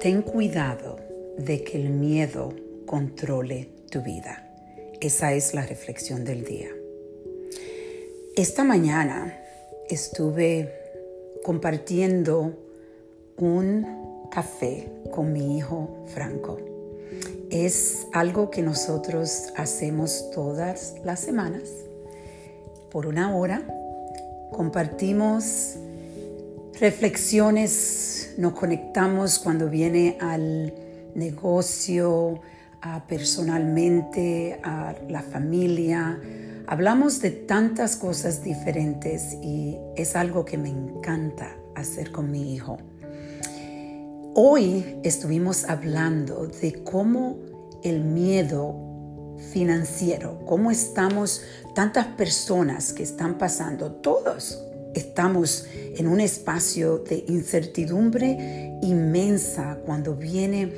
Ten cuidado de que el miedo controle tu vida. Esa es la reflexión del día. Esta mañana estuve compartiendo un café con mi hijo Franco. Es algo que nosotros hacemos todas las semanas. Por una hora compartimos reflexiones, nos conectamos cuando viene al negocio, a personalmente, a la familia. Hablamos de tantas cosas diferentes y es algo que me encanta hacer con mi hijo. Hoy estuvimos hablando de cómo el miedo financiero, cómo estamos, tantas personas que están pasando, todos estamos en un espacio de incertidumbre inmensa cuando viene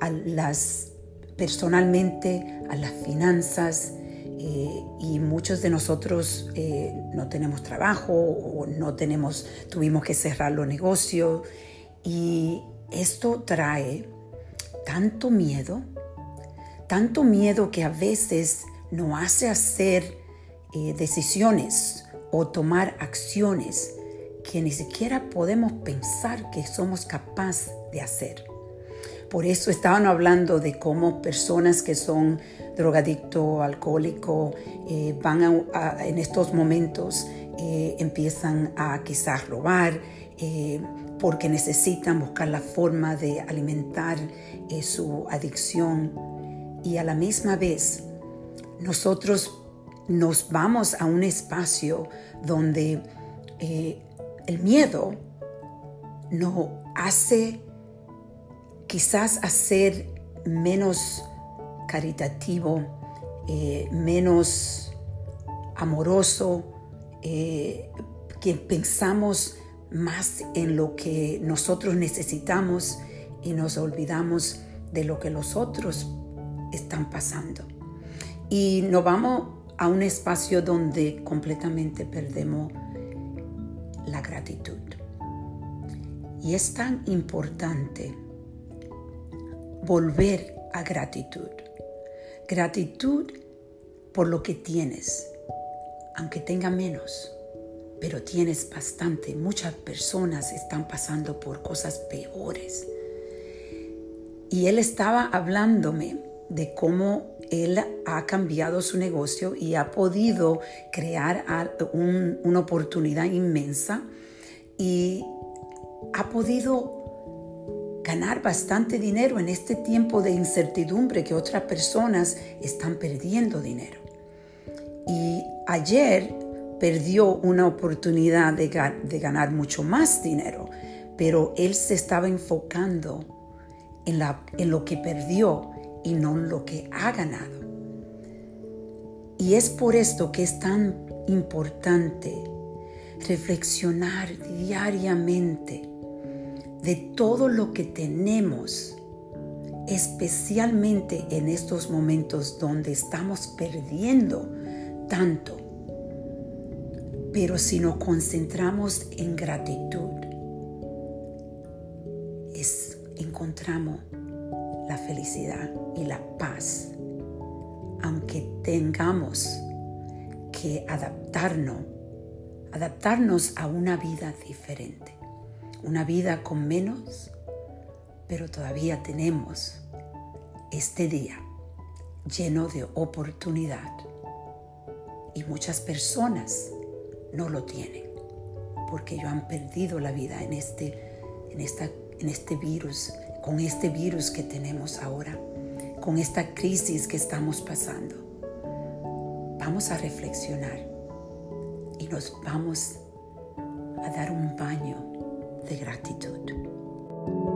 a las personalmente a las finanzas eh, y muchos de nosotros eh, no tenemos trabajo o no tenemos tuvimos que cerrar los negocios y esto trae tanto miedo tanto miedo que a veces no hace hacer eh, decisiones o tomar acciones que ni siquiera podemos pensar que somos capaces de hacer. Por eso estaban hablando de cómo personas que son drogadicto, alcohólico, eh, van a, en estos momentos eh, empiezan a quizás robar porque necesitan buscar la forma de alimentar su adicción y a la misma vez nosotros nos vamos a un espacio donde eh, el miedo nos hace quizás hacer menos caritativo, eh, menos amoroso, eh, que pensamos más en lo que nosotros necesitamos y nos olvidamos de lo que los otros están pasando. Y nos vamos a un espacio donde completamente perdemos la gratitud. Y es tan importante volver a gratitud. Gratitud por lo que tienes, aunque tenga menos, pero tienes bastante. Muchas personas están pasando por cosas peores. Y él estaba hablándome de cómo él ha cambiado su negocio y ha podido crear una oportunidad inmensa y ha podido ganar bastante dinero en este tiempo de incertidumbre que otras personas están perdiendo dinero. Y ayer perdió una oportunidad de, ganar mucho más dinero, pero él se estaba enfocando en lo que perdió y no lo que ha ganado. Y es por esto que es tan importante reflexionar diariamente de todo lo que tenemos, especialmente en estos momentos donde estamos perdiendo tanto. Pero si nos concentramos en gratitud, encontramos la felicidad y la paz, aunque tengamos que adaptarnos, adaptarnos a una vida diferente, una vida con menos, pero todavía tenemos este día lleno de oportunidad y muchas personas no lo tienen porque ellos han perdido la vida en este, en esta, en este virus con este virus que tenemos ahora, con esta crisis que estamos pasando. Vamos a reflexionar y nos vamos a dar un baño de gratitud.